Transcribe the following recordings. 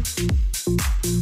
うん。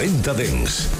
40 Dens.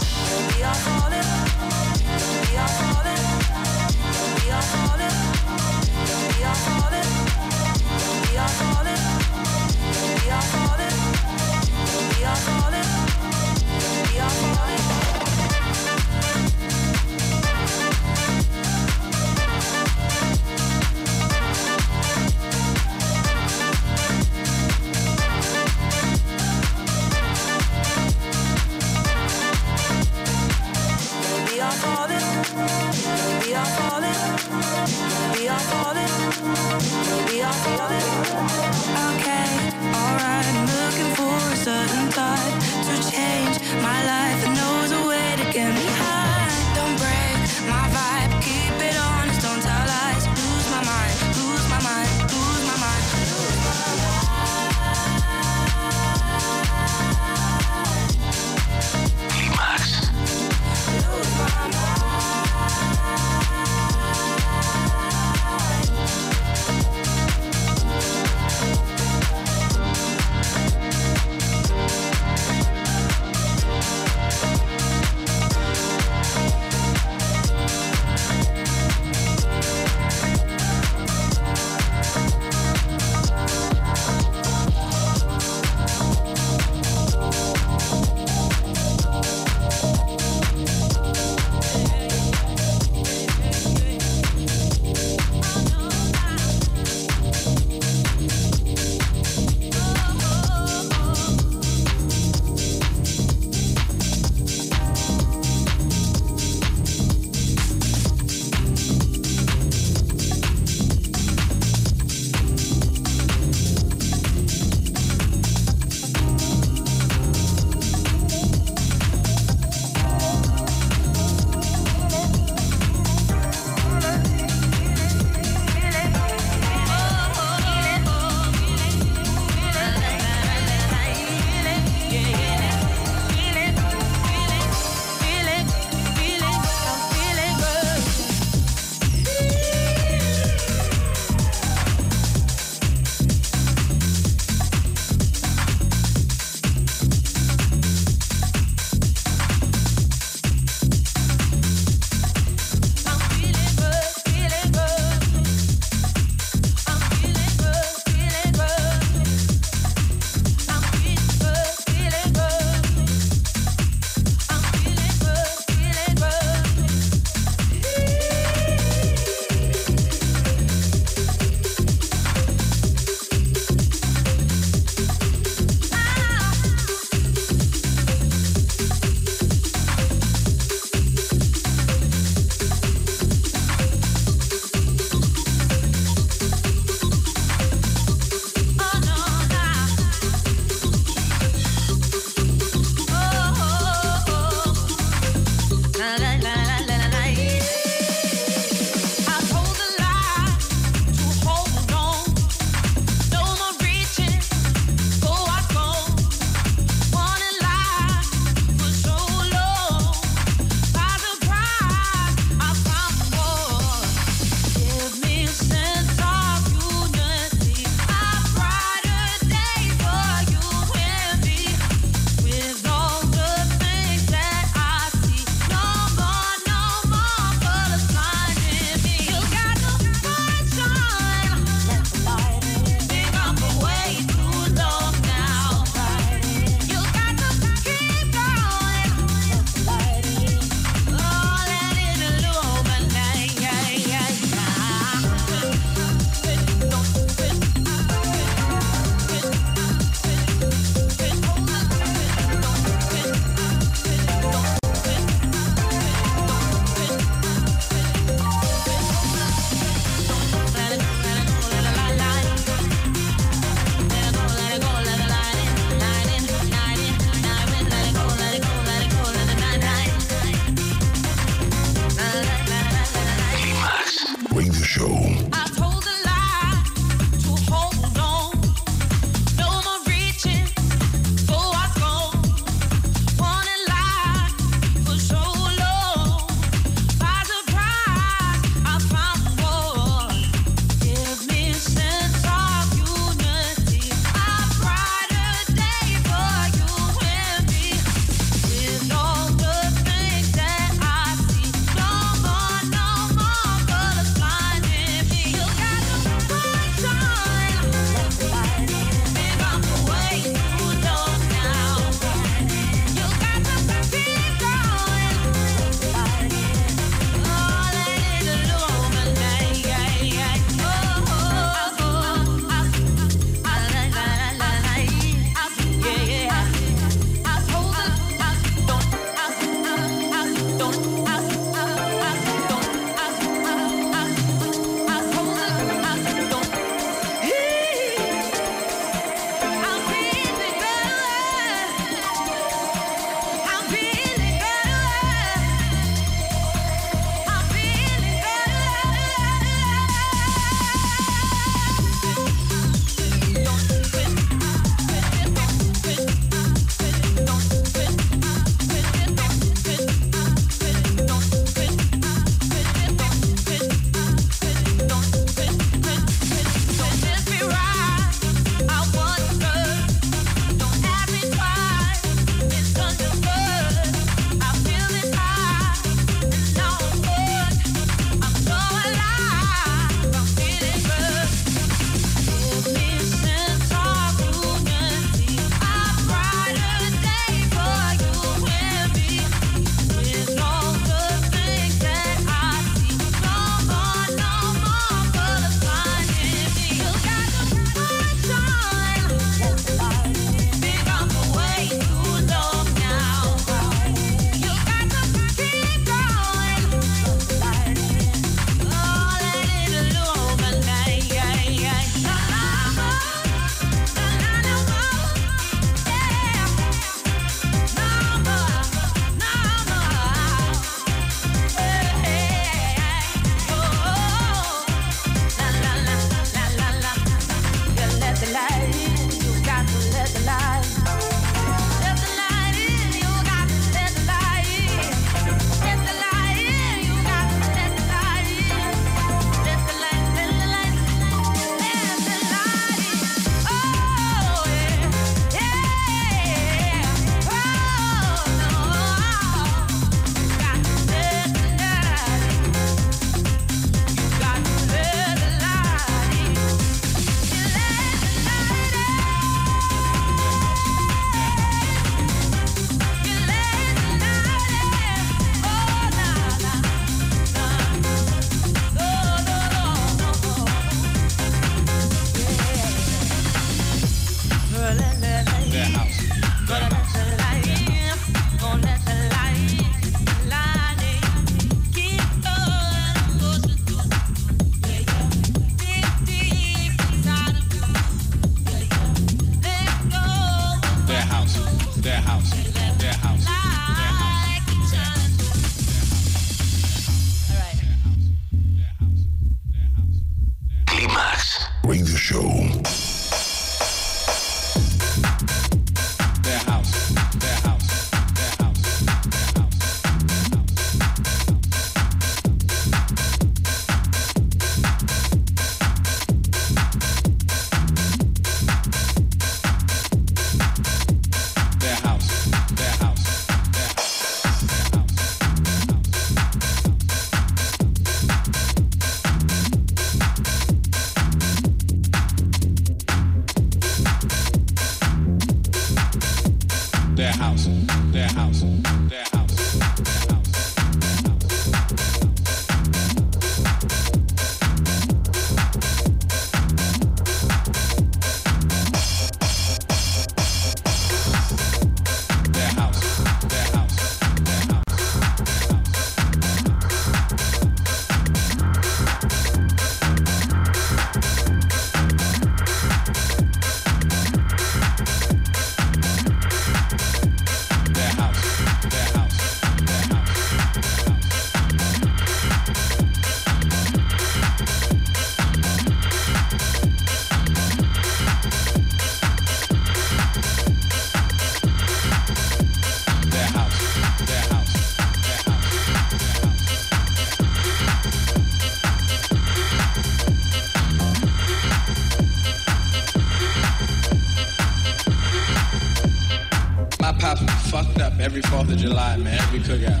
fucked up every 4th of July, man, every cookout.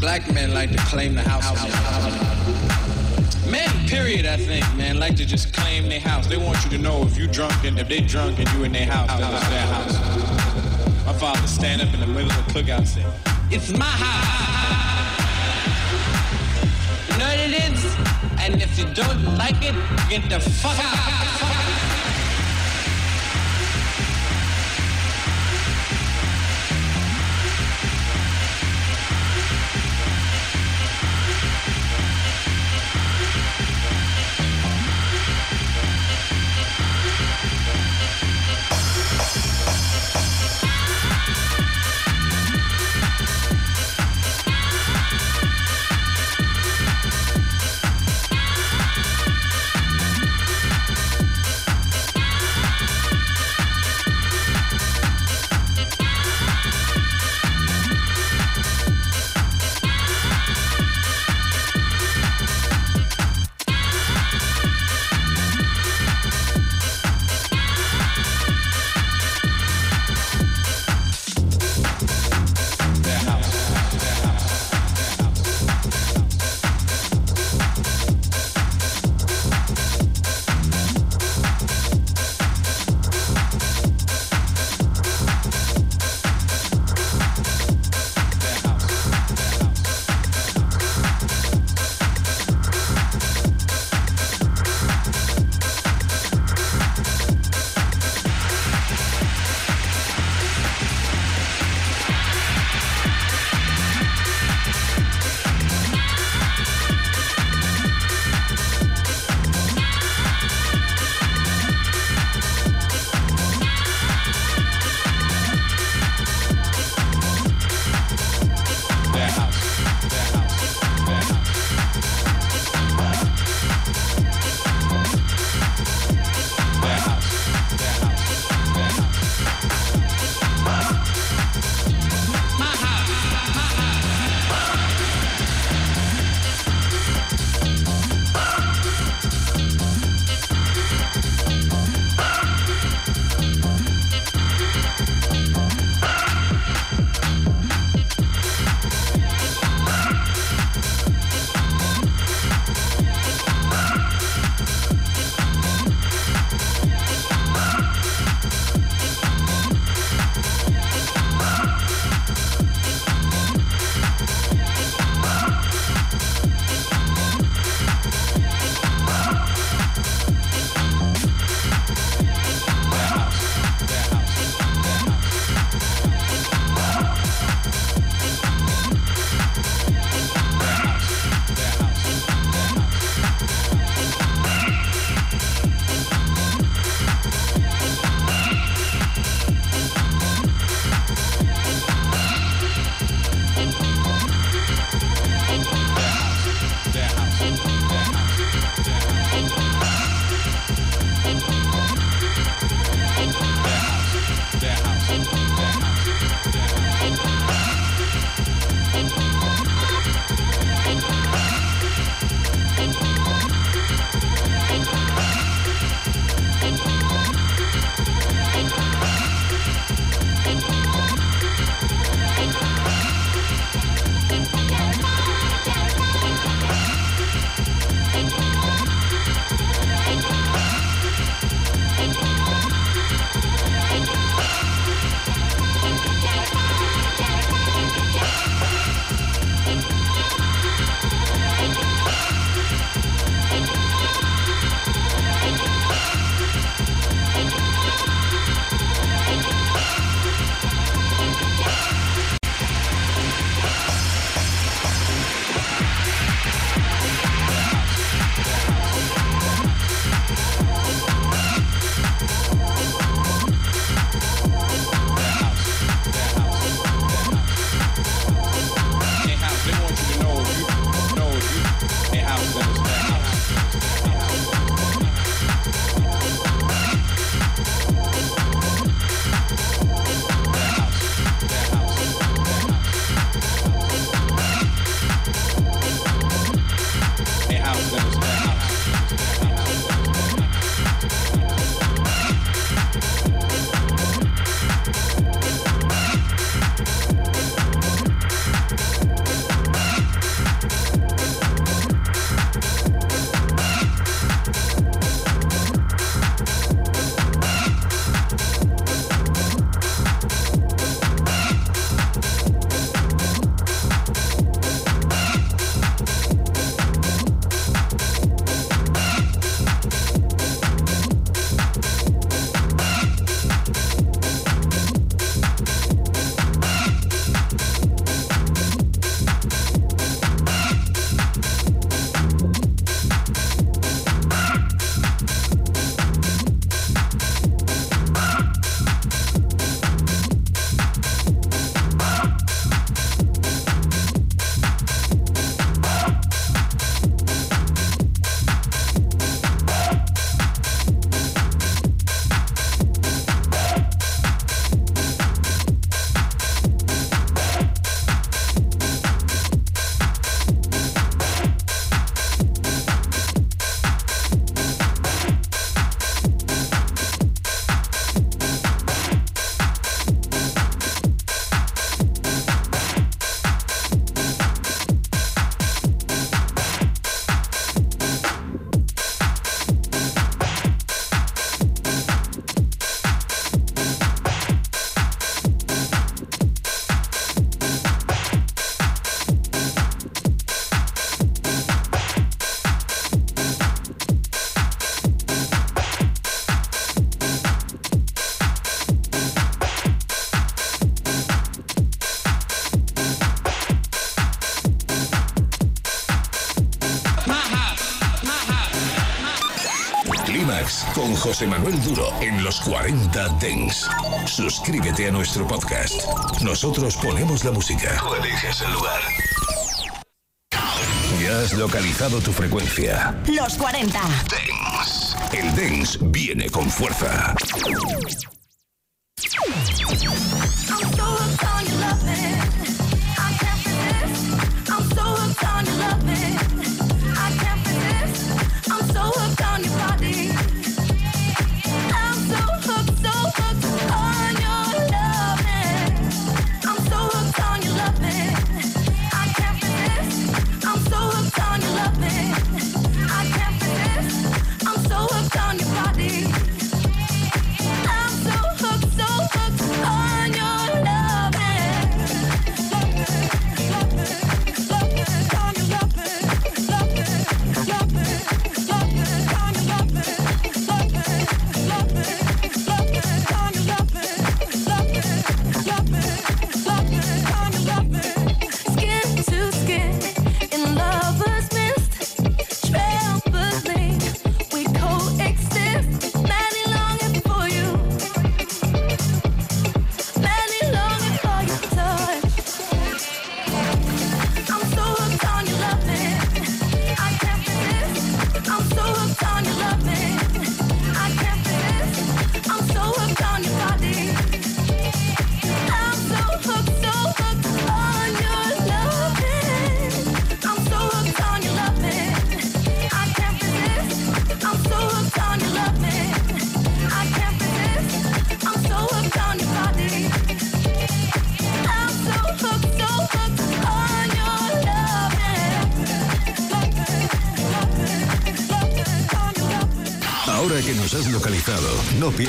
Black men like to claim the house. Men, period, I think, man, like to just claim their house. They want you to know if you drunk and if they drunk and you in their house, that their house. My father stand up in the middle of the cookout and say, it's my house. You know what it is? And if you don't like it, get the fuck out. Manuel Duro en los 40 Dens. Suscríbete a nuestro podcast. Nosotros ponemos la música. Tú eliges el lugar. Ya has localizado tu frecuencia. Los 40. Dens. El Dens viene con fuerza.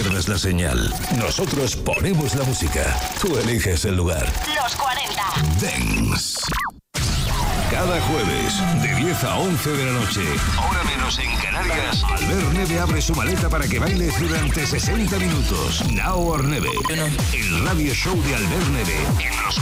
Pierdas la señal. Nosotros ponemos la música. Tú eliges el lugar. Los 40. Dance. Cada jueves, de 10 a 11 de la noche, ahora menos en Canarias, Albert Neve abre su maleta para que bailes durante 60 minutos. Now or Neve. El radio show de Albert Neve en los